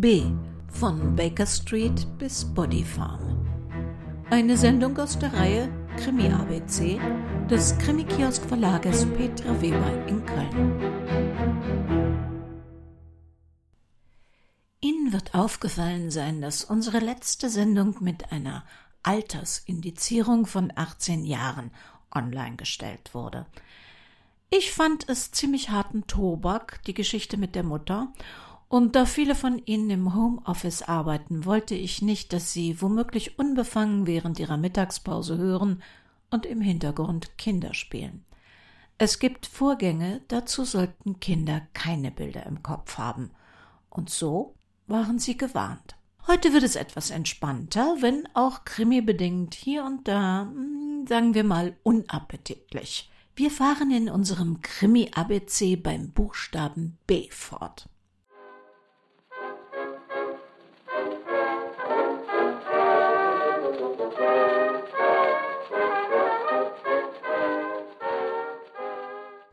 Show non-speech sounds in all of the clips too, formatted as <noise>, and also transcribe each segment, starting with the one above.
B von Baker Street bis Body Farm. Eine Sendung aus der Reihe Krimi ABC des Krimi-Kiosk Verlages Petra Weber in Köln. Ihnen wird aufgefallen sein, dass unsere letzte Sendung mit einer Altersindizierung von 18 Jahren online gestellt wurde. Ich fand es ziemlich harten Tobak, die Geschichte mit der Mutter, und da viele von Ihnen im Homeoffice arbeiten, wollte ich nicht, dass Sie womöglich unbefangen während Ihrer Mittagspause hören und im Hintergrund Kinder spielen. Es gibt Vorgänge, dazu sollten Kinder keine Bilder im Kopf haben. Und so waren sie gewarnt. Heute wird es etwas entspannter, wenn auch krimibedingt hier und da, hm, sagen wir mal, unappetitlich. Wir fahren in unserem Krimi-ABC beim Buchstaben B fort.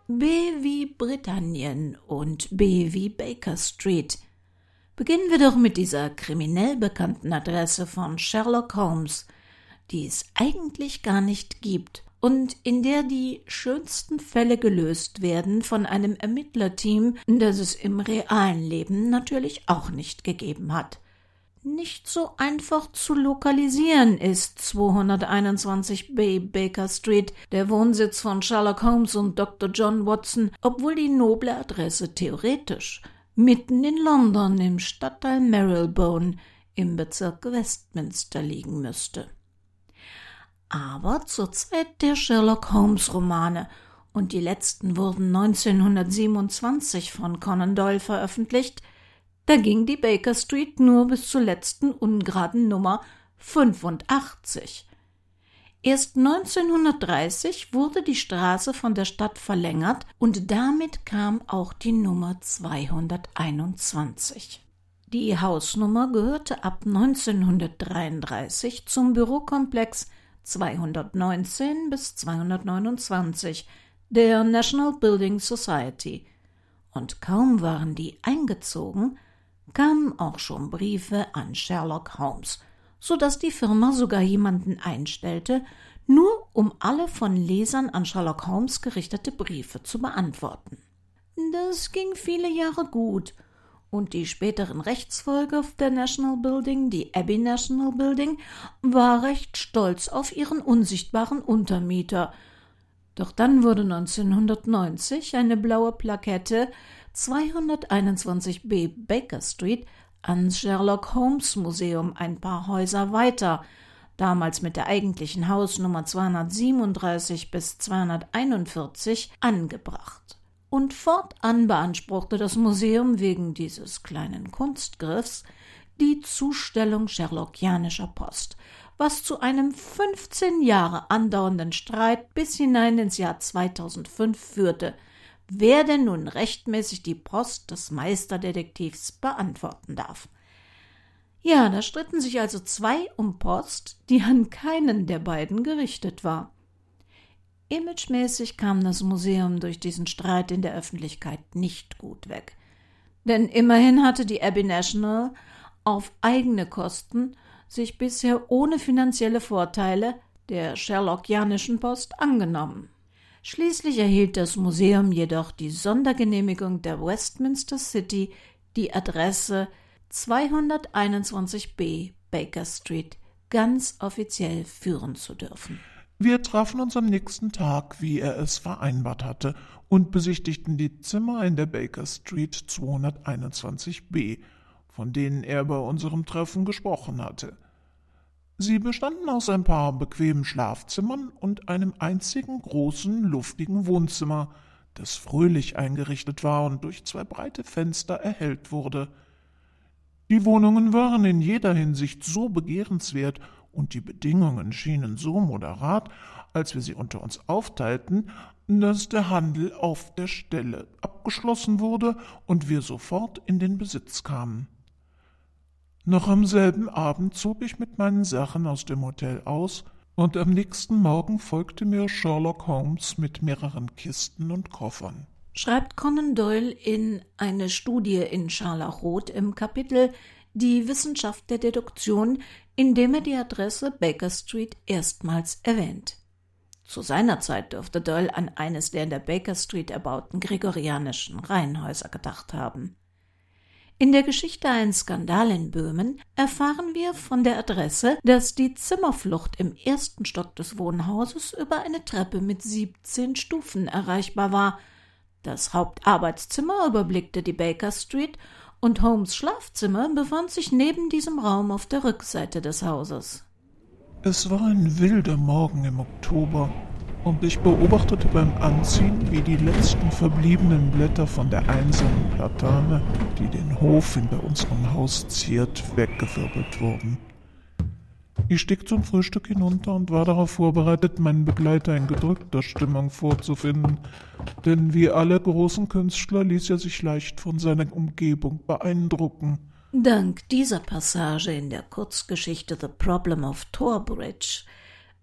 B wie Britannien und B wie Baker Street. Beginnen wir doch mit dieser kriminell bekannten Adresse von Sherlock Holmes, die es eigentlich gar nicht gibt und in der die schönsten Fälle gelöst werden von einem Ermittlerteam, das es im realen Leben natürlich auch nicht gegeben hat. Nicht so einfach zu lokalisieren ist 221b Baker Street, der Wohnsitz von Sherlock Holmes und Dr. John Watson, obwohl die noble Adresse theoretisch mitten in London im Stadtteil Marylebone im Bezirk Westminster liegen müsste. Aber zur Zeit der Sherlock Holmes Romane und die letzten wurden 1927 von Conan Doyle veröffentlicht, da ging die Baker Street nur bis zur letzten ungeraden Nummer 85. Erst 1930 wurde die Straße von der Stadt verlängert und damit kam auch die Nummer 221. Die Hausnummer gehörte ab 1933 zum Bürokomplex 219 bis 229 der National Building Society. Und kaum waren die eingezogen, kamen auch schon Briefe an Sherlock Holmes – so dass die Firma sogar jemanden einstellte, nur um alle von Lesern an Sherlock Holmes gerichtete Briefe zu beantworten. Das ging viele Jahre gut, und die späteren Rechtsfolge der National Building, die Abbey National Building, war recht stolz auf ihren unsichtbaren Untermieter. Doch dann wurde 1990 eine blaue Plakette 221b Baker Street ans Sherlock Holmes Museum ein paar Häuser weiter, damals mit der eigentlichen Hausnummer 237 bis 241 angebracht. Und fortan beanspruchte das Museum wegen dieses kleinen Kunstgriffs die Zustellung sherlockianischer Post, was zu einem 15 Jahre andauernden Streit bis hinein ins Jahr 2005 führte, wer denn nun rechtmäßig die Post des Meisterdetektivs beantworten darf. Ja, da stritten sich also zwei um Post, die an keinen der beiden gerichtet war. Imagemäßig kam das Museum durch diesen Streit in der Öffentlichkeit nicht gut weg. Denn immerhin hatte die Abbey National auf eigene Kosten sich bisher ohne finanzielle Vorteile der Sherlockianischen Post angenommen. Schließlich erhielt das Museum jedoch die Sondergenehmigung der Westminster City, die Adresse 221b Baker Street ganz offiziell führen zu dürfen. Wir trafen uns am nächsten Tag, wie er es vereinbart hatte, und besichtigten die Zimmer in der Baker Street 221b, von denen er bei unserem Treffen gesprochen hatte. Sie bestanden aus ein paar bequemen Schlafzimmern und einem einzigen großen, luftigen Wohnzimmer, das fröhlich eingerichtet war und durch zwei breite Fenster erhellt wurde. Die Wohnungen waren in jeder Hinsicht so begehrenswert und die Bedingungen schienen so moderat, als wir sie unter uns aufteilten, dass der Handel auf der Stelle abgeschlossen wurde und wir sofort in den Besitz kamen. Noch am selben Abend zog ich mit meinen Sachen aus dem Hotel aus, und am nächsten Morgen folgte mir Sherlock Holmes mit mehreren Kisten und Koffern. schreibt Conan Doyle in eine Studie in Scharlachrot im Kapitel Die Wissenschaft der Deduktion, in dem er die Adresse Baker Street erstmals erwähnt. Zu seiner Zeit dürfte Doyle an eines der in der Baker Street erbauten gregorianischen Reihenhäuser gedacht haben. In der Geschichte Ein Skandal in Böhmen erfahren wir von der Adresse, dass die Zimmerflucht im ersten Stock des Wohnhauses über eine Treppe mit 17 Stufen erreichbar war. Das Hauptarbeitszimmer überblickte die Baker Street und Holmes Schlafzimmer befand sich neben diesem Raum auf der Rückseite des Hauses. Es war ein wilder Morgen im Oktober und ich beobachtete beim Anziehen, wie die letzten verbliebenen Blätter von der einsamen Platane, die den Hof hinter unserem Haus ziert, weggewirbelt wurden. Ich stieg zum Frühstück hinunter und war darauf vorbereitet, meinen Begleiter in gedrückter Stimmung vorzufinden, denn wie alle großen Künstler ließ er sich leicht von seiner Umgebung beeindrucken. Dank dieser Passage in der Kurzgeschichte The Problem of Torbridge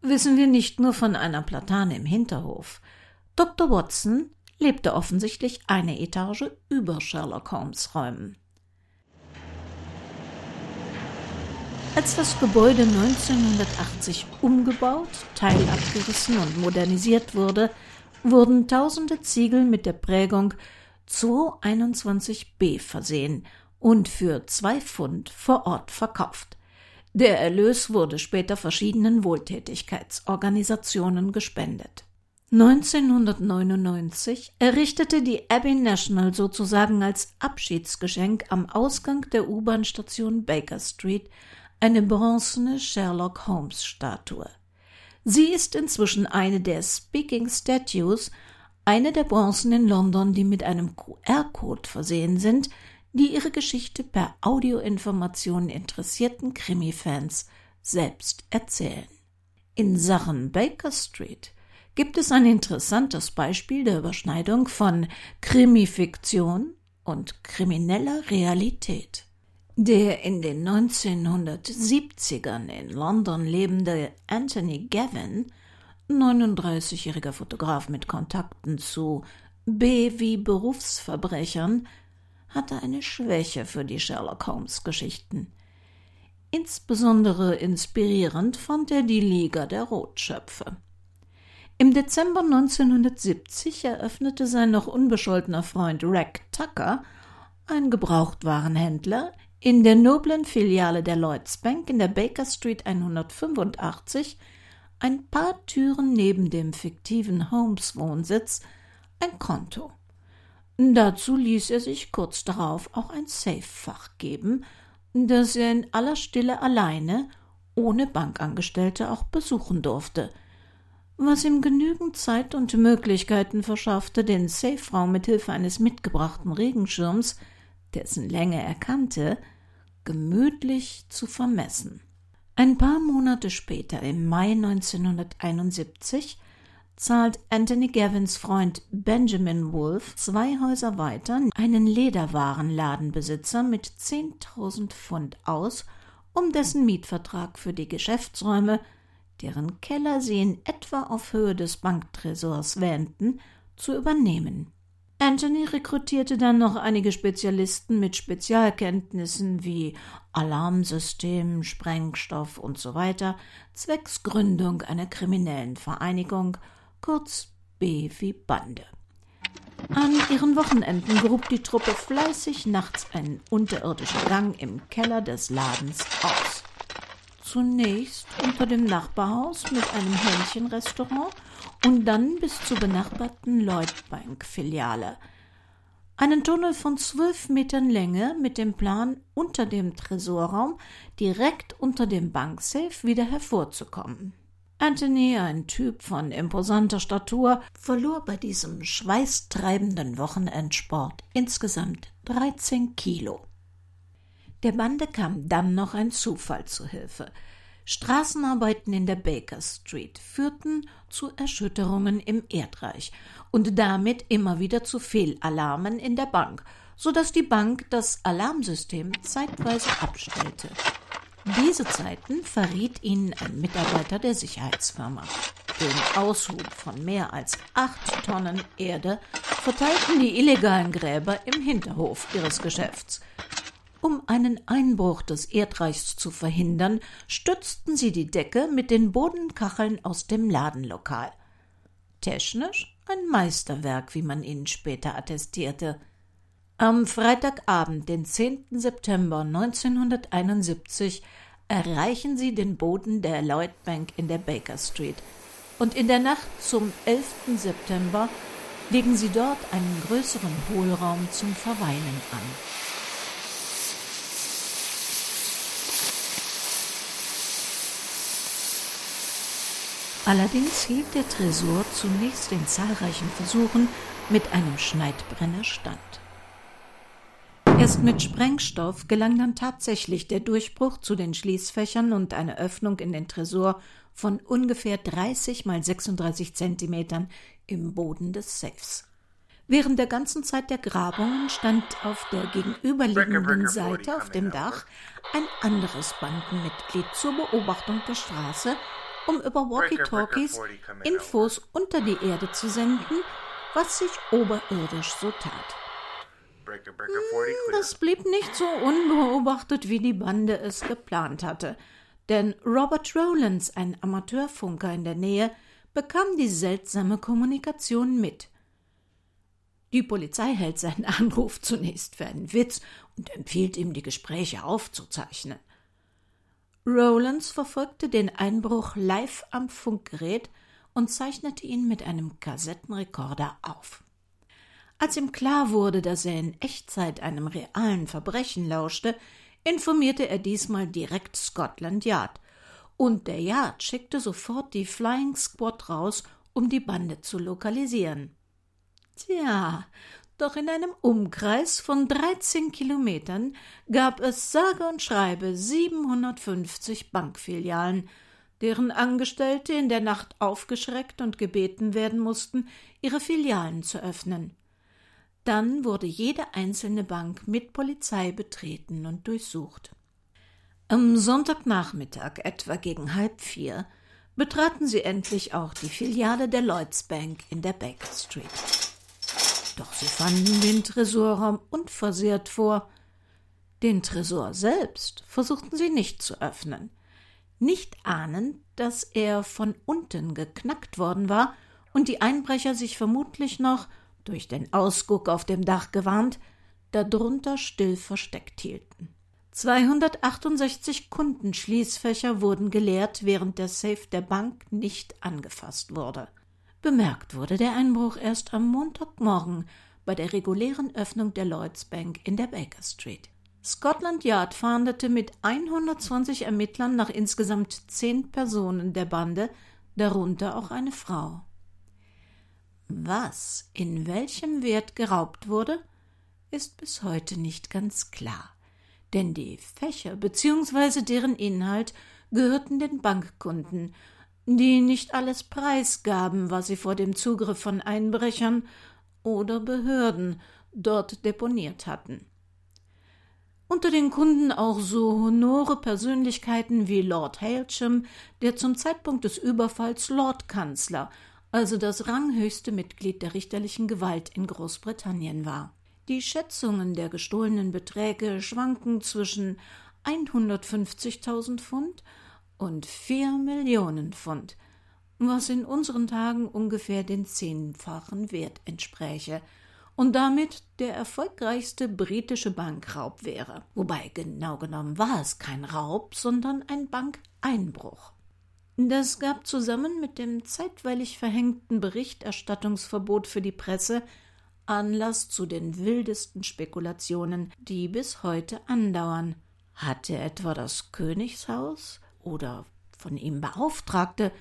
wissen wir nicht nur von einer Platane im Hinterhof. Dr. Watson lebte offensichtlich eine Etage über Sherlock Holmes Räumen. Als das Gebäude 1980 umgebaut, teilabgerissen und modernisiert wurde, wurden tausende Ziegel mit der Prägung 221b versehen und für zwei Pfund vor Ort verkauft. Der Erlös wurde später verschiedenen Wohltätigkeitsorganisationen gespendet. 1999 errichtete die Abbey National sozusagen als Abschiedsgeschenk am Ausgang der U-Bahn-Station Baker Street eine bronzene Sherlock Holmes Statue. Sie ist inzwischen eine der Speaking Statues, eine der Bronzen in London, die mit einem QR-Code versehen sind, die ihre Geschichte per Audioinformation interessierten Krimi-Fans selbst erzählen. In Sachen Baker Street gibt es ein interessantes Beispiel der Überschneidung von Krimifiktion und krimineller Realität. Der in den 1970ern in London lebende Anthony Gavin, 39-jähriger Fotograf mit Kontakten zu B wie Berufsverbrechern, hatte eine Schwäche für die Sherlock Holmes Geschichten. Insbesondere inspirierend fand er die Liga der Rotschöpfe. Im Dezember 1970 eröffnete sein noch unbescholtener Freund Rack Tucker, ein Gebrauchtwarenhändler, in der noblen Filiale der Lloyds Bank in der Baker Street 185, ein paar Türen neben dem fiktiven Holmes Wohnsitz, ein Konto. Dazu ließ er sich kurz darauf auch ein Safefach geben, das er in aller Stille alleine, ohne Bankangestellte, auch besuchen durfte, was ihm genügend Zeit und Möglichkeiten verschaffte, den Saferaum mit Hilfe eines mitgebrachten Regenschirms, dessen Länge er kannte, gemütlich zu vermessen. Ein paar Monate später, im Mai 1971, zahlt Anthony Gavins Freund Benjamin Wolf zwei Häuser weiter einen Lederwarenladenbesitzer mit 10.000 Pfund aus, um dessen Mietvertrag für die Geschäftsräume, deren Keller sie in etwa auf Höhe des Banktresors wähnten, zu übernehmen. Anthony rekrutierte dann noch einige Spezialisten mit Spezialkenntnissen wie Alarmsystem, Sprengstoff und so zwecks Gründung einer kriminellen Vereinigung kurz B wie Bande. An ihren Wochenenden grub die Truppe fleißig nachts einen unterirdischen Gang im Keller des Ladens aus. Zunächst unter dem Nachbarhaus mit einem Hähnchenrestaurant und dann bis zur benachbarten Lloyd Bank Filiale. Einen Tunnel von zwölf Metern Länge mit dem Plan, unter dem Tresorraum direkt unter dem Banksafe wieder hervorzukommen. Anthony, ein Typ von imposanter Statur, verlor bei diesem schweißtreibenden Wochenendsport insgesamt 13 Kilo. Der Bande kam dann noch ein Zufall zu Hilfe. Straßenarbeiten in der Baker Street führten zu Erschütterungen im Erdreich und damit immer wieder zu Fehlalarmen in der Bank, so dass die Bank das Alarmsystem zeitweise abstellte. Diese Zeiten verriet ihnen ein Mitarbeiter der Sicherheitsfirma. Den Aushub von mehr als acht Tonnen Erde verteilten die illegalen Gräber im Hinterhof ihres Geschäfts. Um einen Einbruch des Erdreichs zu verhindern, stützten sie die Decke mit den Bodenkacheln aus dem Ladenlokal. Technisch ein Meisterwerk, wie man ihnen später attestierte. Am Freitagabend, den 10. September 1971, erreichen sie den Boden der Lloyd Bank in der Baker Street. Und in der Nacht zum 11. September legen sie dort einen größeren Hohlraum zum Verweilen an. Allerdings hielt der Tresor zunächst den zahlreichen Versuchen mit einem Schneidbrenner stand. Erst mit Sprengstoff gelang dann tatsächlich der Durchbruch zu den Schließfächern und eine Öffnung in den Tresor von ungefähr 30 mal 36 Zentimetern im Boden des Safes. Während der ganzen Zeit der Grabungen stand auf der gegenüberliegenden Seite auf dem Dach ein anderes Bandenmitglied zur Beobachtung der Straße, um über Walkie-Talkies Infos unter die Erde zu senden, was sich oberirdisch so tat. Hm, das blieb nicht so unbeobachtet, wie die Bande es geplant hatte, denn Robert Rowlands, ein Amateurfunker in der Nähe, bekam die seltsame Kommunikation mit. Die Polizei hält seinen Anruf zunächst für einen Witz und empfiehlt ihm, die Gespräche aufzuzeichnen. Rowlands verfolgte den Einbruch live am Funkgerät und zeichnete ihn mit einem Kassettenrekorder auf. Als ihm klar wurde, dass er in Echtzeit einem realen Verbrechen lauschte, informierte er diesmal direkt Scotland Yard, und der Yard schickte sofort die Flying Squad raus, um die Bande zu lokalisieren. Tja, doch in einem Umkreis von 13 Kilometern gab es sage und schreibe 750 Bankfilialen, deren Angestellte in der Nacht aufgeschreckt und gebeten werden mussten, ihre Filialen zu öffnen. Dann wurde jede einzelne Bank mit Polizei betreten und durchsucht. Am Sonntagnachmittag, etwa gegen halb vier, betraten sie endlich auch die Filiale der Lloyds Bank in der Baker Street. Doch sie fanden den Tresorraum unversehrt vor. Den Tresor selbst versuchten sie nicht zu öffnen, nicht ahnend, dass er von unten geknackt worden war und die Einbrecher sich vermutlich noch durch den Ausguck auf dem Dach gewarnt, darunter still versteckt hielten. 268 Kundenschließfächer wurden geleert, während der Safe der Bank nicht angefasst wurde. Bemerkt wurde der Einbruch erst am Montagmorgen bei der regulären Öffnung der Lloyds Bank in der Baker Street. Scotland Yard fahndete mit 120 Ermittlern nach insgesamt zehn Personen der Bande, darunter auch eine Frau. Was in welchem Wert geraubt wurde, ist bis heute nicht ganz klar, denn die Fächer bzw. deren Inhalt gehörten den Bankkunden, die nicht alles preisgaben, was sie vor dem Zugriff von Einbrechern oder Behörden dort deponiert hatten. Unter den Kunden auch so honore Persönlichkeiten wie Lord Hailsham, der zum Zeitpunkt des Überfalls Lordkanzler also das ranghöchste Mitglied der richterlichen Gewalt in Großbritannien war. Die Schätzungen der gestohlenen Beträge schwanken zwischen 150.000 Pfund und 4 Millionen Pfund, was in unseren Tagen ungefähr den zehnfachen Wert entspräche und damit der erfolgreichste britische Bankraub wäre. Wobei genau genommen war es kein Raub, sondern ein Bankeinbruch. Das gab zusammen mit dem zeitweilig verhängten Berichterstattungsverbot für die Presse Anlass zu den wildesten Spekulationen, die bis heute andauern. Hatte etwa das Königshaus oder von ihm Beauftragte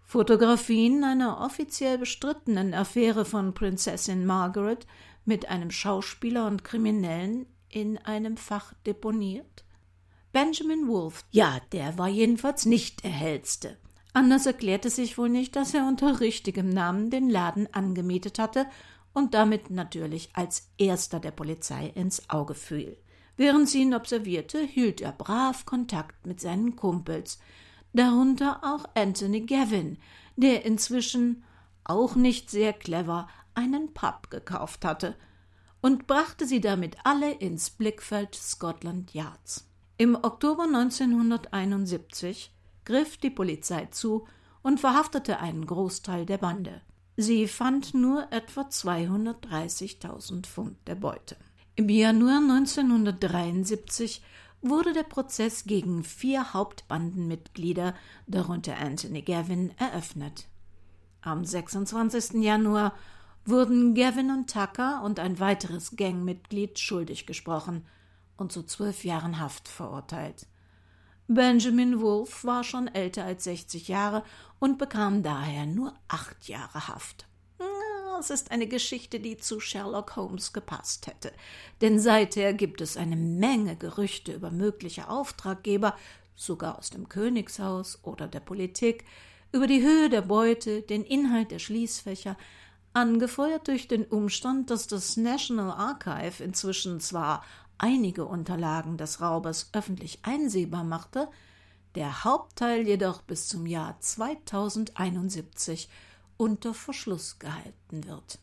Fotografien einer offiziell bestrittenen Affäre von Prinzessin Margaret mit einem Schauspieler und Kriminellen in einem Fach deponiert? Benjamin Wolfe, ja, der war jedenfalls nicht der hellste. Anders erklärte sich wohl nicht, dass er unter richtigem Namen den Laden angemietet hatte und damit natürlich als erster der Polizei ins Auge fiel. Während sie ihn observierte, hielt er brav Kontakt mit seinen Kumpels, darunter auch Anthony Gavin, der inzwischen auch nicht sehr clever einen Pub gekauft hatte und brachte sie damit alle ins Blickfeld Scotland Yards. Im Oktober 1971 griff die Polizei zu und verhaftete einen Großteil der Bande. Sie fand nur etwa 230.000 Pfund der Beute. Im Januar 1973 wurde der Prozess gegen vier Hauptbandenmitglieder, darunter Anthony Gavin, eröffnet. Am 26. Januar wurden Gavin und Tucker und ein weiteres Gangmitglied schuldig gesprochen und zu zwölf Jahren Haft verurteilt. Benjamin Wolf war schon älter als 60 Jahre und bekam daher nur acht Jahre Haft. Es ist eine Geschichte, die zu Sherlock Holmes gepasst hätte, denn seither gibt es eine Menge Gerüchte über mögliche Auftraggeber, sogar aus dem Königshaus oder der Politik, über die Höhe der Beute, den Inhalt der Schließfächer, angefeuert durch den Umstand, dass das National Archive inzwischen zwar einige Unterlagen des Raubers öffentlich einsehbar machte, der Hauptteil jedoch bis zum Jahr 2071 unter Verschluss gehalten wird.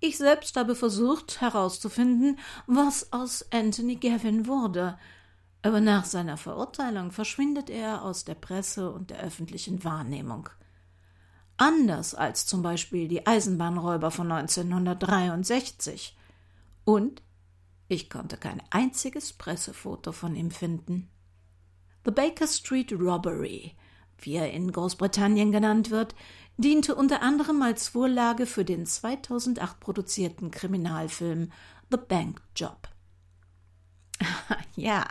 Ich selbst habe versucht herauszufinden, was aus Anthony Gavin wurde, aber nach seiner Verurteilung verschwindet er aus der Presse und der öffentlichen Wahrnehmung. Anders als zum Beispiel die Eisenbahnräuber von 1963. Und ich konnte kein einziges Pressefoto von ihm finden. The Baker Street Robbery, wie er in Großbritannien genannt wird, diente unter anderem als Vorlage für den 2008 produzierten Kriminalfilm The Bank Job. <laughs> ja,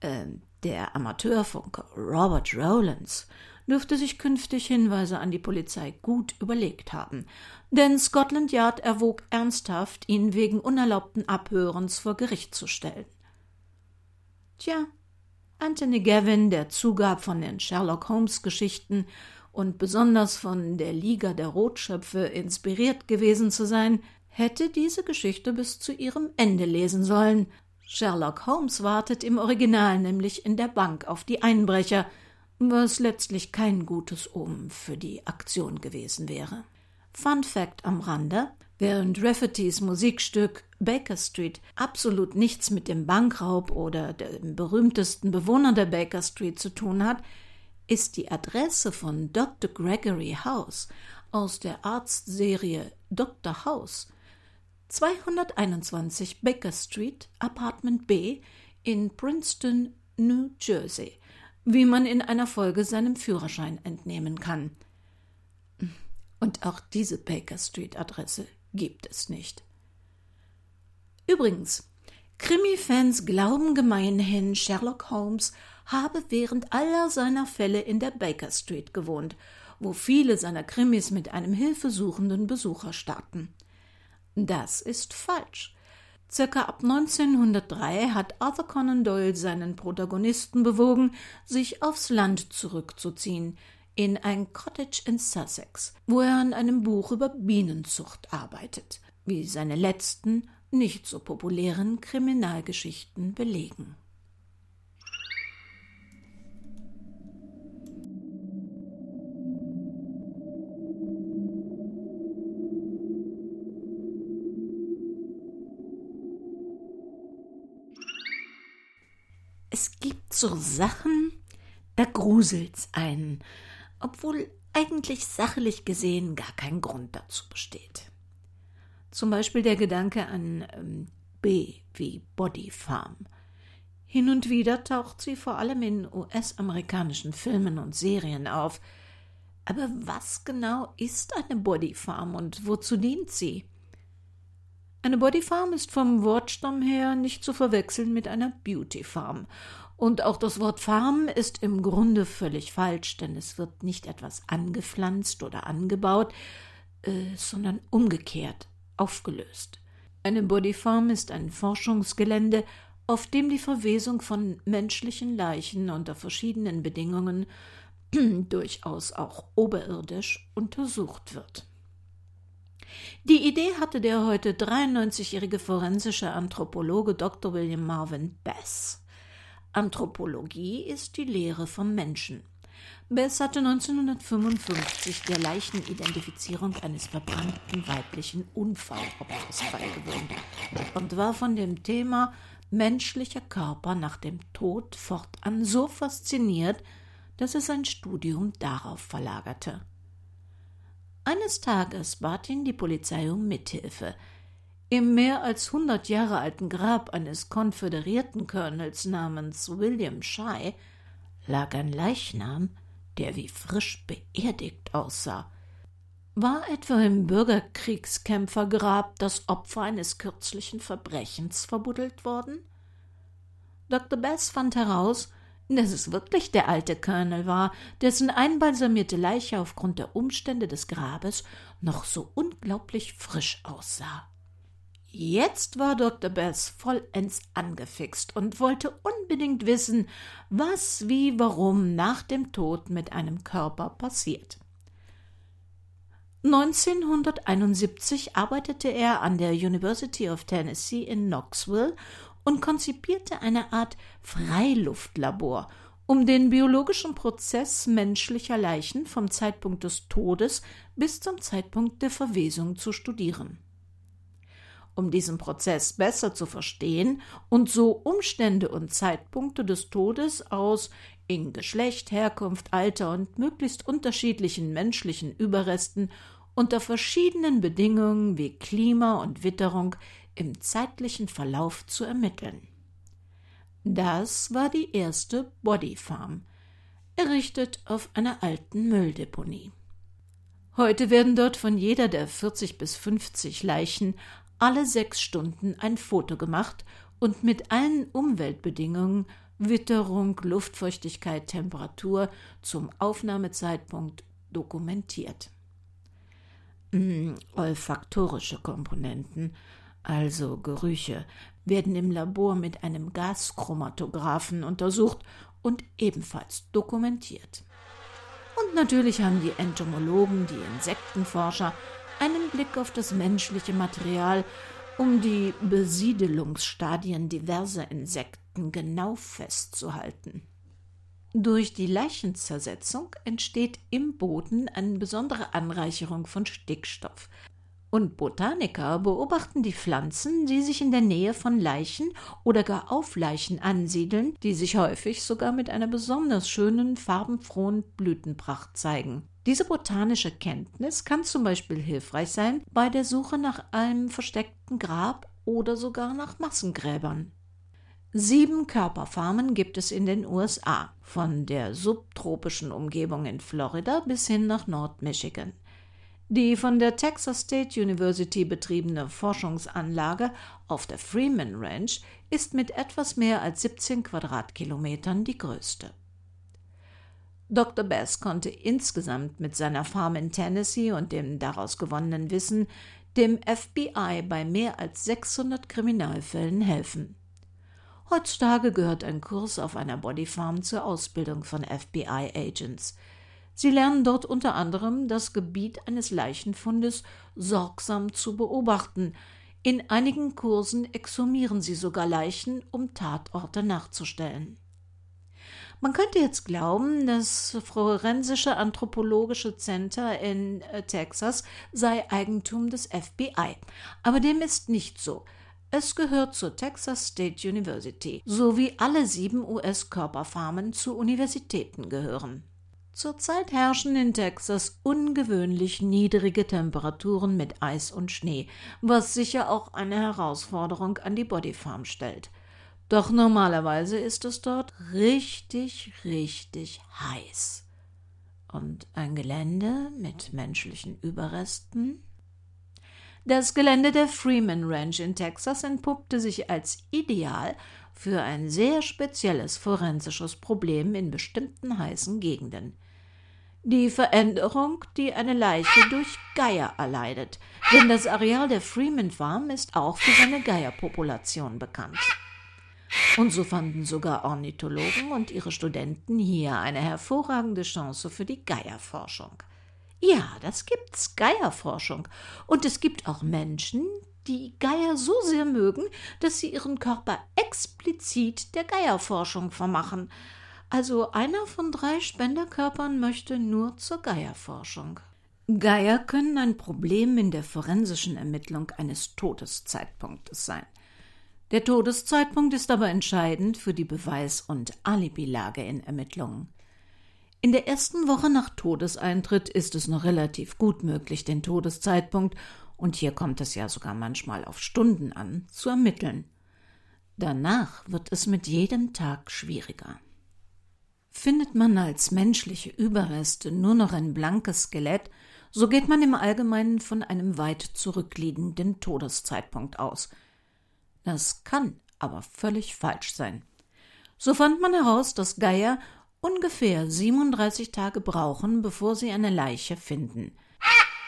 äh, der Amateurfunker Robert Rowlands dürfte sich künftig Hinweise an die Polizei gut überlegt haben, denn Scotland Yard erwog ernsthaft, ihn wegen unerlaubten Abhörens vor Gericht zu stellen. Tja, Anthony Gavin, der zugab von den Sherlock Holmes Geschichten und besonders von der Liga der Rotschöpfe inspiriert gewesen zu sein, hätte diese Geschichte bis zu ihrem Ende lesen sollen. Sherlock Holmes wartet im Original nämlich in der Bank auf die Einbrecher, was letztlich kein gutes Omen für die Aktion gewesen wäre. Fun Fact am Rande: Während Raffertys Musikstück Baker Street absolut nichts mit dem Bankraub oder dem berühmtesten Bewohner der Baker Street zu tun hat, ist die Adresse von Dr. Gregory House aus der Arztserie Dr. House 221 Baker Street, Apartment B in Princeton, New Jersey, wie man in einer Folge seinem Führerschein entnehmen kann. Und auch diese Baker Street Adresse gibt es nicht. Übrigens, Krimi-Fans glauben gemeinhin, Sherlock Holmes habe während aller seiner Fälle in der Baker Street gewohnt, wo viele seiner Krimis mit einem hilfesuchenden Besucher starten. Das ist falsch. Circa ab 1903 hat Arthur Conan Doyle seinen Protagonisten bewogen, sich aufs Land zurückzuziehen, in ein Cottage in Sussex, wo er an einem Buch über Bienenzucht arbeitet, wie seine letzten, nicht so populären Kriminalgeschichten belegen. Es gibt so Sachen, da gruselt's einen, obwohl eigentlich sachlich gesehen gar kein Grund dazu besteht. Zum Beispiel der Gedanke an ähm, B wie Body Farm. Hin und wieder taucht sie vor allem in US-amerikanischen Filmen und Serien auf. Aber was genau ist eine Body Farm und wozu dient sie? Eine Bodyfarm ist vom Wortstamm her nicht zu verwechseln mit einer Beautyfarm. Und auch das Wort Farm ist im Grunde völlig falsch, denn es wird nicht etwas angepflanzt oder angebaut, äh, sondern umgekehrt, aufgelöst. Eine Bodyfarm ist ein Forschungsgelände, auf dem die Verwesung von menschlichen Leichen unter verschiedenen Bedingungen <clears throat> durchaus auch oberirdisch untersucht wird. Die Idee hatte der heute 93-jährige forensische Anthropologe Dr. William Marvin Bass. Anthropologie ist die Lehre vom Menschen. Bess hatte 1955 der Leichenidentifizierung eines verbrannten weiblichen Unfallopfers beigewohnt und war von dem Thema menschlicher Körper nach dem Tod fortan so fasziniert, dass er sein Studium darauf verlagerte. Eines Tages bat ihn die Polizei um Mithilfe. Im mehr als hundert Jahre alten Grab eines konföderierten Colonels namens William Shy lag ein Leichnam, der wie frisch beerdigt aussah. War etwa im Bürgerkriegskämpfergrab das Opfer eines kürzlichen Verbrechens verbuddelt worden? Dr. Bass fand heraus, dass es wirklich der alte Colonel war, dessen einbalsamierte Leiche aufgrund der Umstände des Grabes noch so unglaublich frisch aussah. Jetzt war Dr. Bass vollends angefixt und wollte unbedingt wissen, was, wie, warum nach dem Tod mit einem Körper passiert. 1971 arbeitete er an der University of Tennessee in Knoxville und konzipierte eine Art Freiluftlabor, um den biologischen Prozess menschlicher Leichen vom Zeitpunkt des Todes bis zum Zeitpunkt der Verwesung zu studieren. Um diesen Prozess besser zu verstehen und so Umstände und Zeitpunkte des Todes aus in Geschlecht, Herkunft, Alter und möglichst unterschiedlichen menschlichen Überresten unter verschiedenen Bedingungen wie Klima und Witterung im zeitlichen Verlauf zu ermitteln. Das war die erste Bodyfarm, errichtet auf einer alten Mülldeponie. Heute werden dort von jeder der 40 bis 50 Leichen alle sechs Stunden ein Foto gemacht und mit allen Umweltbedingungen Witterung, Luftfeuchtigkeit, Temperatur zum Aufnahmezeitpunkt dokumentiert. Mm, olfaktorische Komponenten, also Gerüche, werden im Labor mit einem Gaschromatographen untersucht und ebenfalls dokumentiert. Und natürlich haben die Entomologen, die Insektenforscher einen Blick auf das menschliche Material, um die Besiedelungsstadien diverser Insekten genau festzuhalten. Durch die Leichenzersetzung entsteht im Boden eine besondere Anreicherung von Stickstoff, und Botaniker beobachten die Pflanzen, die sich in der Nähe von Leichen oder gar auf Leichen ansiedeln, die sich häufig sogar mit einer besonders schönen, farbenfrohen Blütenpracht zeigen. Diese botanische Kenntnis kann zum Beispiel hilfreich sein bei der Suche nach einem versteckten Grab oder sogar nach Massengräbern. Sieben Körperfarmen gibt es in den USA, von der subtropischen Umgebung in Florida bis hin nach Nordmichigan. Die von der Texas State University betriebene Forschungsanlage auf der Freeman Ranch ist mit etwas mehr als 17 Quadratkilometern die größte. Dr. Bass konnte insgesamt mit seiner Farm in Tennessee und dem daraus gewonnenen Wissen dem FBI bei mehr als 600 Kriminalfällen helfen. Heutzutage gehört ein Kurs auf einer Bodyfarm zur Ausbildung von FBI-Agents – Sie lernen dort unter anderem das Gebiet eines Leichenfundes sorgsam zu beobachten. In einigen Kursen exhumieren sie sogar Leichen, um Tatorte nachzustellen. Man könnte jetzt glauben, das Forensische Anthropologische Center in äh, Texas sei Eigentum des FBI, aber dem ist nicht so. Es gehört zur Texas State University, so wie alle sieben US-Körperfarmen zu Universitäten gehören. Zurzeit herrschen in Texas ungewöhnlich niedrige Temperaturen mit Eis und Schnee, was sicher auch eine Herausforderung an die Bodyfarm stellt. Doch normalerweise ist es dort richtig, richtig heiß. Und ein Gelände mit menschlichen Überresten? Das Gelände der Freeman Ranch in Texas entpuppte sich als ideal für ein sehr spezielles forensisches Problem in bestimmten heißen Gegenden die Veränderung, die eine Leiche durch Geier erleidet, denn das Areal der Freeman Farm ist auch für seine Geierpopulation bekannt. Und so fanden sogar Ornithologen und ihre Studenten hier eine hervorragende Chance für die Geierforschung. Ja, das gibt's, Geierforschung. Und es gibt auch Menschen, die Geier so sehr mögen, dass sie ihren Körper explizit der Geierforschung vermachen Also einer von drei Spenderkörpern möchte nur zur Geierforschung. Geier können ein Problem in der forensischen Ermittlung eines Todeszeitpunktes sein. Der Todeszeitpunkt ist aber entscheidend für die Beweis- und Alibilage in Ermittlungen. In der ersten Woche nach Todeseintritt ist es noch relativ gut möglich, den Todeszeitpunkt, und hier kommt es ja sogar manchmal auf Stunden an, zu ermitteln. Danach wird es mit jedem Tag schwieriger. Findet man als menschliche Überreste nur noch ein blankes Skelett, so geht man im Allgemeinen von einem weit zurückliegenden Todeszeitpunkt aus. Das kann aber völlig falsch sein. So fand man heraus, dass Geier ungefähr 37 Tage brauchen, bevor sie eine Leiche finden.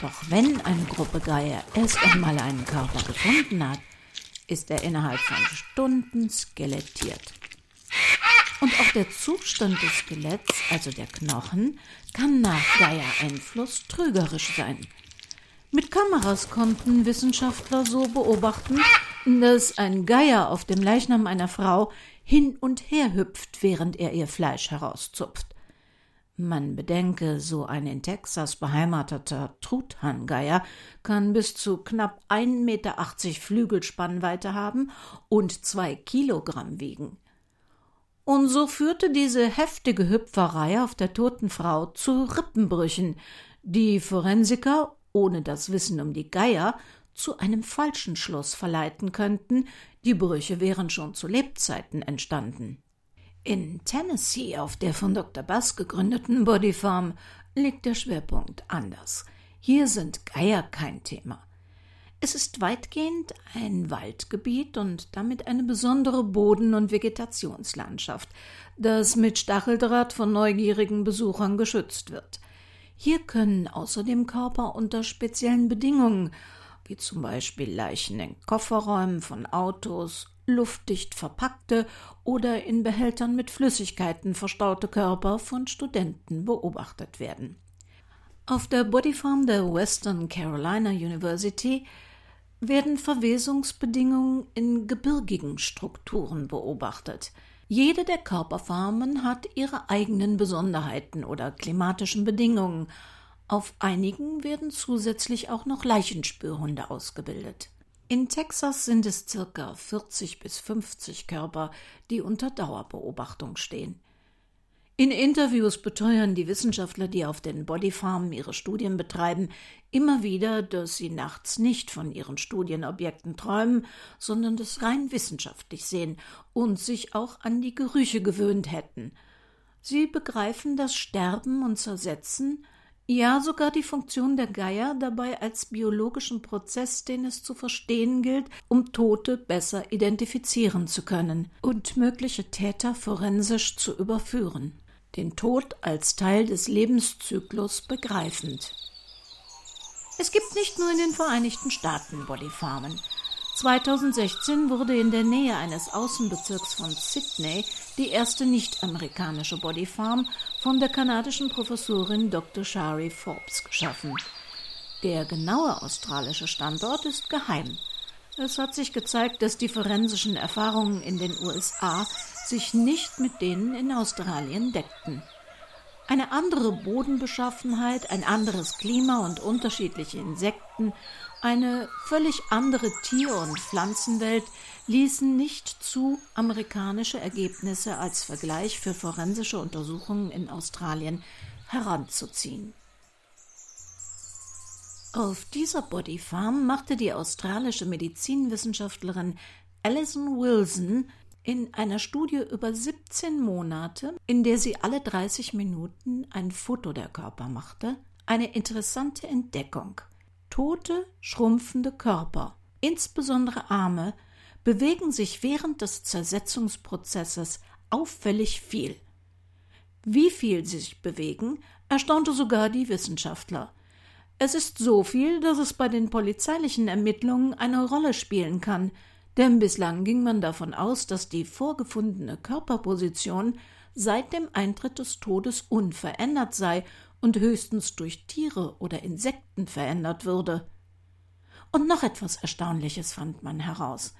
Doch wenn eine Gruppe Geier erst einmal einen Körper gefunden hat, ist er innerhalb von Stunden skelettiert. Und auch der Zustand des Skeletts, also der Knochen, kann nach Geier-Einfluss trügerisch sein. Mit Kameras konnten Wissenschaftler so beobachten, dass ein Geier auf dem Leichnam einer Frau hin und her hüpft, während er ihr Fleisch herauszupft. Man bedenke, so ein in Texas beheimateter Truthahngeier kann bis zu knapp 1,80 Meter Flügelspannweite haben und zwei Kilogramm wiegen. Und so führte diese heftige Hüpferei auf der toten Frau zu Rippenbrüchen, die Forensiker, ohne das Wissen um die Geier, zu einem falschen Schluss verleiten könnten, die Brüche wären schon zu Lebzeiten entstanden. In Tennessee, auf der von Dr. Bass gegründeten Bodyfarm, liegt der Schwerpunkt anders. Hier sind Geier kein Thema. Es ist weitgehend ein Waldgebiet und damit eine besondere Boden- und Vegetationslandschaft, das mit Stacheldraht von neugierigen Besuchern geschützt wird. Hier können außerdem Körper unter speziellen Bedingungen, wie zum Beispiel Leichen in Kofferräumen von Autos, luftdicht verpackte oder in Behältern mit Flüssigkeiten verstaute Körper von Studenten beobachtet werden. Auf der Bodyfarm der Western Carolina University werden Verwesungsbedingungen in gebirgigen Strukturen beobachtet. Jede der Körperfarmen hat ihre eigenen Besonderheiten oder klimatischen Bedingungen. Auf einigen werden zusätzlich auch noch Leichenspürhunde ausgebildet. In Texas sind es circa 40 bis 50 Körper, die unter Dauerbeobachtung stehen. In Interviews beteuern die Wissenschaftler, die auf den Bodyfarmen ihre Studien betreiben, immer wieder, dass sie nachts nicht von ihren Studienobjekten träumen, sondern das rein wissenschaftlich sehen und sich auch an die Gerüche gewöhnt hätten. Sie begreifen das Sterben und Zersetzen, ja sogar die Funktion der Geier dabei als biologischen Prozess, den es zu verstehen gilt, um Tote besser identifizieren zu können und mögliche Täter forensisch zu überführen den Tod als Teil des Lebenszyklus begreifend. Es gibt nicht nur in den Vereinigten Staaten Bodyfarmen. 2016 wurde in der Nähe eines Außenbezirks von Sydney die erste nicht-amerikanische Bodyfarm von der kanadischen Professorin Dr. Shari Forbes geschaffen. Der genaue australische Standort ist geheim. Es hat sich gezeigt, dass die forensischen Erfahrungen in den USA sich nicht mit denen in Australien deckten. Eine andere Bodenbeschaffenheit, ein anderes Klima und unterschiedliche Insekten, eine völlig andere Tier- und Pflanzenwelt ließen nicht zu, amerikanische Ergebnisse als Vergleich für forensische Untersuchungen in Australien heranzuziehen. Auf dieser Bodyfarm machte die australische Medizinwissenschaftlerin Alison Wilson in einer Studie über 17 Monate, in der sie alle 30 Minuten ein Foto der Körper machte, eine interessante Entdeckung. Tote, schrumpfende Körper, insbesondere Arme, bewegen sich während des Zersetzungsprozesses auffällig viel. Wie viel sie sich bewegen, erstaunte sogar die Wissenschaftler. Es ist so viel, dass es bei den polizeilichen Ermittlungen eine Rolle spielen kann, denn bislang ging man davon aus, dass die vorgefundene Körperposition seit dem Eintritt des Todes unverändert sei und höchstens durch Tiere oder Insekten verändert würde. Und noch etwas Erstaunliches fand man heraus.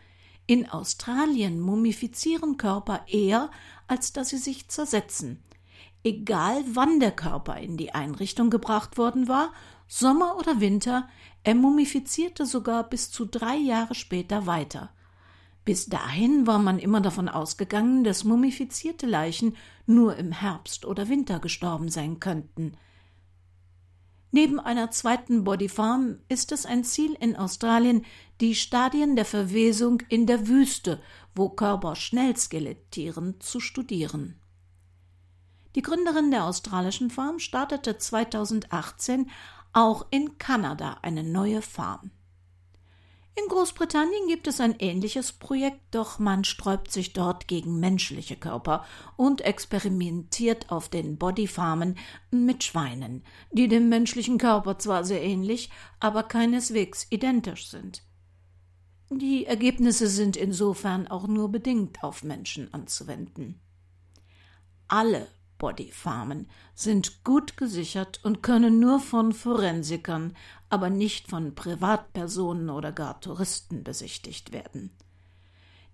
In Australien mumifizieren Körper eher, als dass sie sich zersetzen. Egal wann der Körper in die Einrichtung gebracht worden war, Sommer oder Winter, er mumifizierte sogar bis zu drei Jahre später weiter. Bis dahin war man immer davon ausgegangen, dass mumifizierte Leichen nur im Herbst oder Winter gestorben sein könnten. Neben einer zweiten Bodyfarm ist es ein Ziel in Australien, die Stadien der Verwesung in der Wüste, wo Körper schnell skelettieren, zu studieren. Die Gründerin der australischen Farm startete 2018 auch in Kanada eine neue Farm. In Großbritannien gibt es ein ähnliches Projekt, doch man sträubt sich dort gegen menschliche Körper und experimentiert auf den Bodyfarmen mit Schweinen, die dem menschlichen Körper zwar sehr ähnlich, aber keineswegs identisch sind. Die Ergebnisse sind insofern auch nur bedingt auf Menschen anzuwenden. Alle Bodyfarmen sind gut gesichert und können nur von Forensikern, aber nicht von Privatpersonen oder gar Touristen besichtigt werden.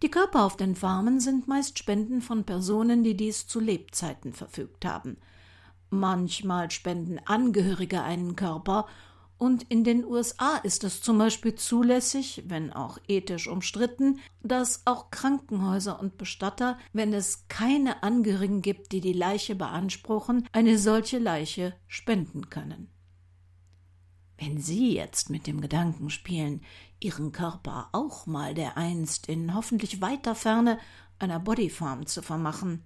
Die Körper auf den Farmen sind meist Spenden von Personen, die dies zu Lebzeiten verfügt haben. Manchmal spenden Angehörige einen Körper und in den USA ist es zum Beispiel zulässig, wenn auch ethisch umstritten, dass auch Krankenhäuser und Bestatter, wenn es keine Angehörigen gibt, die die Leiche beanspruchen, eine solche Leiche spenden können. Wenn Sie jetzt mit dem Gedanken spielen, Ihren Körper auch mal dereinst in hoffentlich weiter Ferne einer Bodyfarm zu vermachen,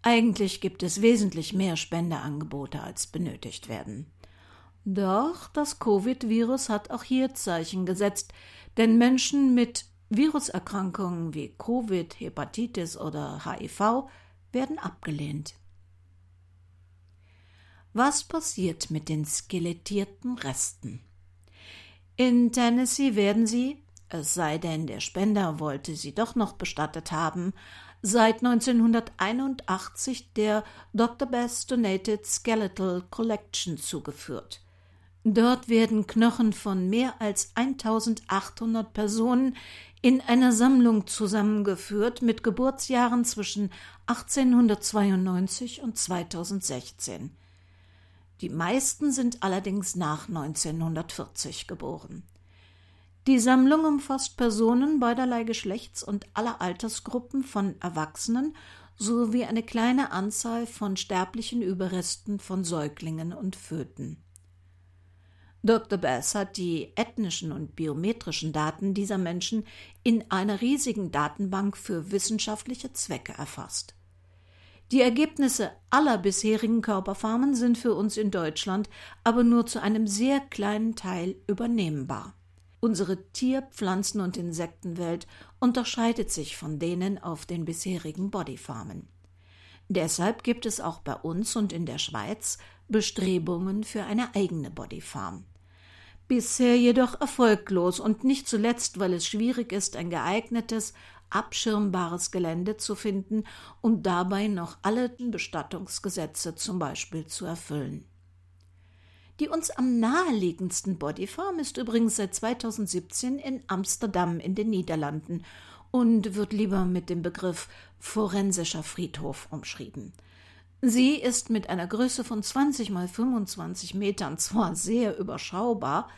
eigentlich gibt es wesentlich mehr Spendeangebote, als benötigt werden. Doch das Covid-Virus hat auch hier Zeichen gesetzt, denn Menschen mit Viruserkrankungen wie Covid, Hepatitis oder HIV werden abgelehnt. Was passiert mit den skelettierten Resten? In Tennessee werden sie, es sei denn, der Spender wollte sie doch noch bestattet haben, seit 1981 der Dr. Best Donated Skeletal Collection zugeführt. Dort werden Knochen von mehr als 1800 Personen in einer Sammlung zusammengeführt mit Geburtsjahren zwischen 1892 und 2016. Die meisten sind allerdings nach 1940 geboren. Die Sammlung umfasst Personen beiderlei Geschlechts und aller Altersgruppen von Erwachsenen sowie eine kleine Anzahl von sterblichen Überresten von Säuglingen und Föten. Dr. Bass hat die ethnischen und biometrischen Daten dieser Menschen in einer riesigen Datenbank für wissenschaftliche Zwecke erfasst. Die Ergebnisse aller bisherigen Körperfarmen sind für uns in Deutschland aber nur zu einem sehr kleinen Teil übernehmbar. Unsere Tier-, Pflanzen- und Insektenwelt unterscheidet sich von denen auf den bisherigen Bodyfarmen. Deshalb gibt es auch bei uns und in der Schweiz Bestrebungen für eine eigene Bodyfarm. Bisher jedoch erfolglos und nicht zuletzt, weil es schwierig ist, ein geeignetes, abschirmbares Gelände zu finden und dabei noch alle Bestattungsgesetze zum Beispiel zu erfüllen. Die uns am naheliegendsten Bodyfarm ist übrigens seit 2017 in Amsterdam in den Niederlanden und wird lieber mit dem Begriff forensischer Friedhof umschrieben. Sie ist mit einer Größe von 20 mal 25 Metern zwar sehr überschaubar,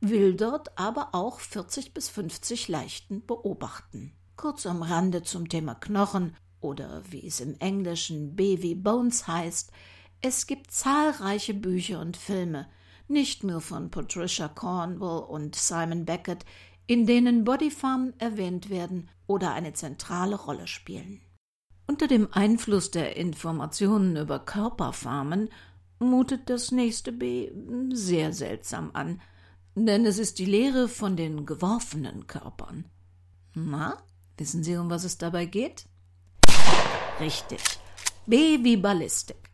will dort aber auch 40 bis 50 Leichten beobachten. Kurz am Rande zum Thema Knochen oder wie es im Englischen Baby Bones heißt, es gibt zahlreiche Bücher und Filme, nicht nur von Patricia Cornwall und Simon Beckett, in denen Bodyfarm erwähnt werden oder eine zentrale Rolle spielen. Unter dem Einfluss der Informationen über Körperfarmen mutet das nächste B sehr seltsam an, denn es ist die Lehre von den geworfenen Körpern. Na, wissen Sie, um was es dabei geht? Richtig. B wie Ballistik.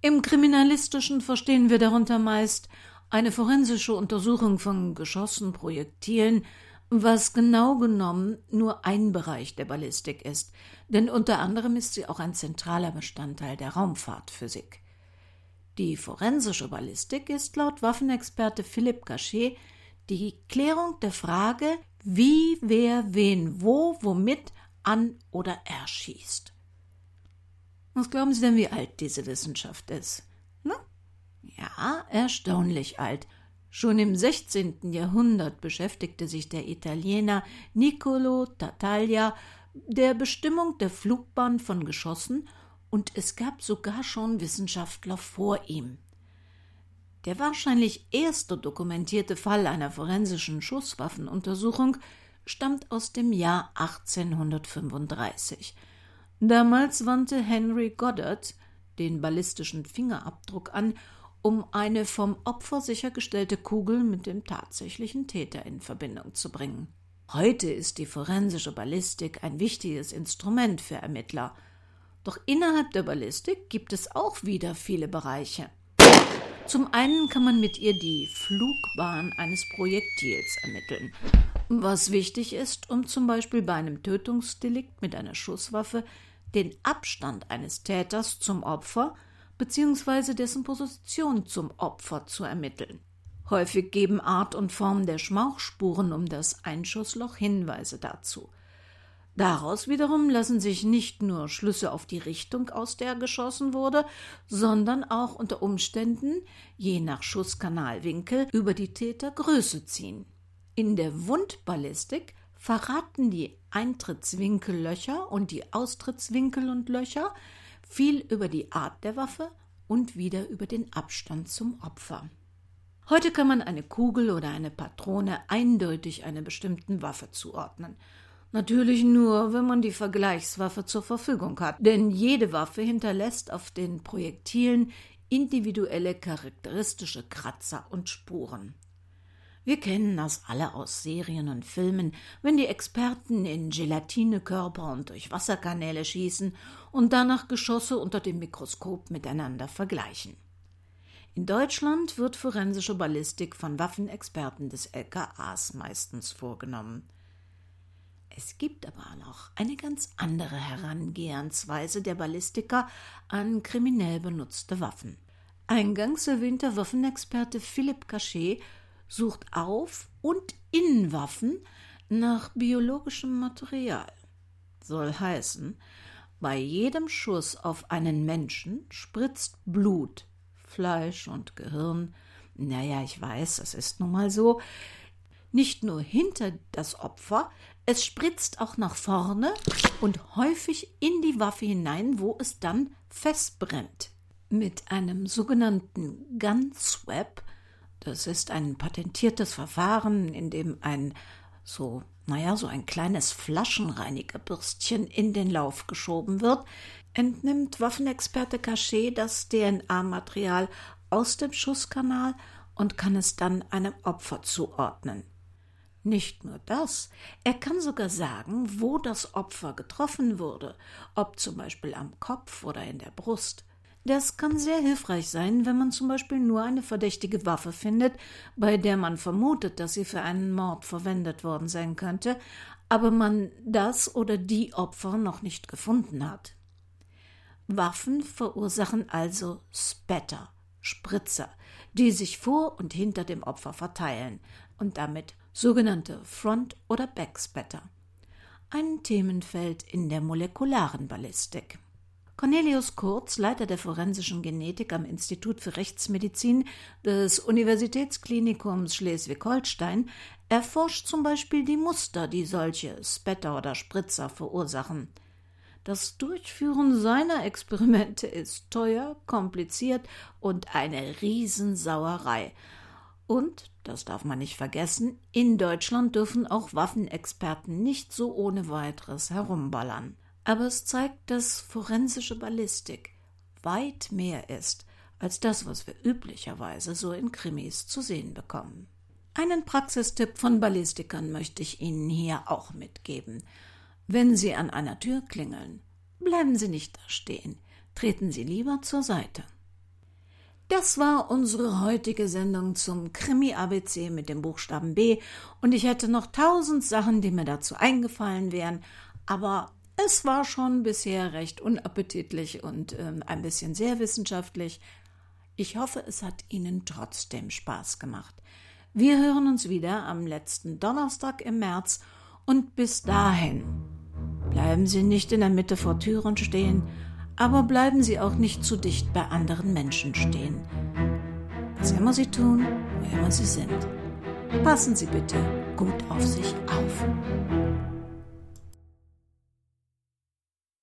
Im Kriminalistischen verstehen wir darunter meist eine forensische Untersuchung von Geschossen, Projektilen, was genau genommen nur ein Bereich der Ballistik ist, denn unter anderem ist sie auch ein zentraler Bestandteil der Raumfahrtphysik. Die forensische Ballistik ist laut Waffenexperte Philipp Gachet die Klärung der Frage, wie, wer, wen, wo, womit an oder erschießt. Was glauben Sie denn, wie alt diese Wissenschaft ist? Na? Ja, erstaunlich alt. Schon im 16. Jahrhundert beschäftigte sich der Italiener Niccolo Tartaglia der Bestimmung der Flugbahn von Geschossen und es gab sogar schon Wissenschaftler vor ihm. Der wahrscheinlich erste dokumentierte Fall einer forensischen Schusswaffenuntersuchung stammt aus dem Jahr 1835. Damals wandte Henry Goddard den ballistischen Fingerabdruck an, um eine vom Opfer sichergestellte Kugel mit dem tatsächlichen Täter in Verbindung zu bringen. Heute ist die forensische Ballistik ein wichtiges Instrument für Ermittler. Doch innerhalb der Ballistik gibt es auch wieder viele Bereiche. Zum einen kann man mit ihr die Flugbahn eines Projektils ermitteln, was wichtig ist, um zum Beispiel bei einem Tötungsdelikt mit einer Schusswaffe den Abstand eines Täters zum Opfer bzw. dessen Position zum Opfer zu ermitteln. Häufig geben Art und Form der Schmauchspuren um das Einschussloch Hinweise dazu. Daraus wiederum lassen sich nicht nur Schlüsse auf die Richtung, aus der geschossen wurde, sondern auch unter Umständen, je nach Schusskanalwinkel, über die Tätergröße ziehen. In der Wundballistik verraten die Eintrittswinkellöcher und die Austrittswinkel und Löcher viel über die Art der Waffe und wieder über den Abstand zum Opfer. Heute kann man eine Kugel oder eine Patrone eindeutig einer bestimmten Waffe zuordnen. Natürlich nur, wenn man die Vergleichswaffe zur Verfügung hat, denn jede Waffe hinterlässt auf den Projektilen individuelle charakteristische Kratzer und Spuren. Wir kennen das alle aus Serien und Filmen, wenn die Experten in Gelatinekörper und durch Wasserkanäle schießen und danach Geschosse unter dem Mikroskop miteinander vergleichen. In Deutschland wird forensische Ballistik von Waffenexperten des LKAs meistens vorgenommen. Es gibt aber noch eine ganz andere Herangehensweise der Ballistiker an kriminell benutzte Waffen. Eingangs erwähnter Waffenexperte Philipp Cachet sucht auf und in Waffen nach biologischem Material. Soll heißen, bei jedem Schuss auf einen Menschen spritzt Blut, Fleisch und Gehirn, naja, ich weiß, es ist nun mal so, nicht nur hinter das Opfer, es spritzt auch nach vorne und häufig in die Waffe hinein, wo es dann festbrennt. Mit einem sogenannten Gun Swab das ist ein patentiertes Verfahren, in dem ein so, naja, so ein kleines Flaschenreinigerbürstchen in den Lauf geschoben wird, entnimmt Waffenexperte Cachet das DNA-Material aus dem Schusskanal und kann es dann einem Opfer zuordnen. Nicht nur das, er kann sogar sagen, wo das Opfer getroffen wurde, ob zum Beispiel am Kopf oder in der Brust. Das kann sehr hilfreich sein, wenn man zum Beispiel nur eine verdächtige Waffe findet, bei der man vermutet, dass sie für einen Mord verwendet worden sein könnte, aber man das oder die Opfer noch nicht gefunden hat. Waffen verursachen also Spatter, Spritzer, die sich vor und hinter dem Opfer verteilen und damit sogenannte Front- oder Backspatter. Ein Themenfeld in der molekularen Ballistik. Cornelius Kurz, Leiter der forensischen Genetik am Institut für Rechtsmedizin des Universitätsklinikums Schleswig-Holstein, erforscht zum Beispiel die Muster, die solche Spetter oder Spritzer verursachen. Das Durchführen seiner Experimente ist teuer, kompliziert und eine Riesensauerei. Und, das darf man nicht vergessen, in Deutschland dürfen auch Waffenexperten nicht so ohne weiteres herumballern aber es zeigt, dass forensische Ballistik weit mehr ist als das, was wir üblicherweise so in Krimis zu sehen bekommen. Einen Praxistipp von Ballistikern möchte ich Ihnen hier auch mitgeben. Wenn Sie an einer Tür klingeln, bleiben Sie nicht da stehen, treten Sie lieber zur Seite. Das war unsere heutige Sendung zum Krimi ABC mit dem Buchstaben B und ich hätte noch tausend Sachen, die mir dazu eingefallen wären, aber es war schon bisher recht unappetitlich und äh, ein bisschen sehr wissenschaftlich. Ich hoffe, es hat Ihnen trotzdem Spaß gemacht. Wir hören uns wieder am letzten Donnerstag im März und bis dahin bleiben Sie nicht in der Mitte vor Türen stehen, aber bleiben Sie auch nicht zu dicht bei anderen Menschen stehen. Was immer Sie tun, wo immer Sie sind, passen Sie bitte gut auf sich auf.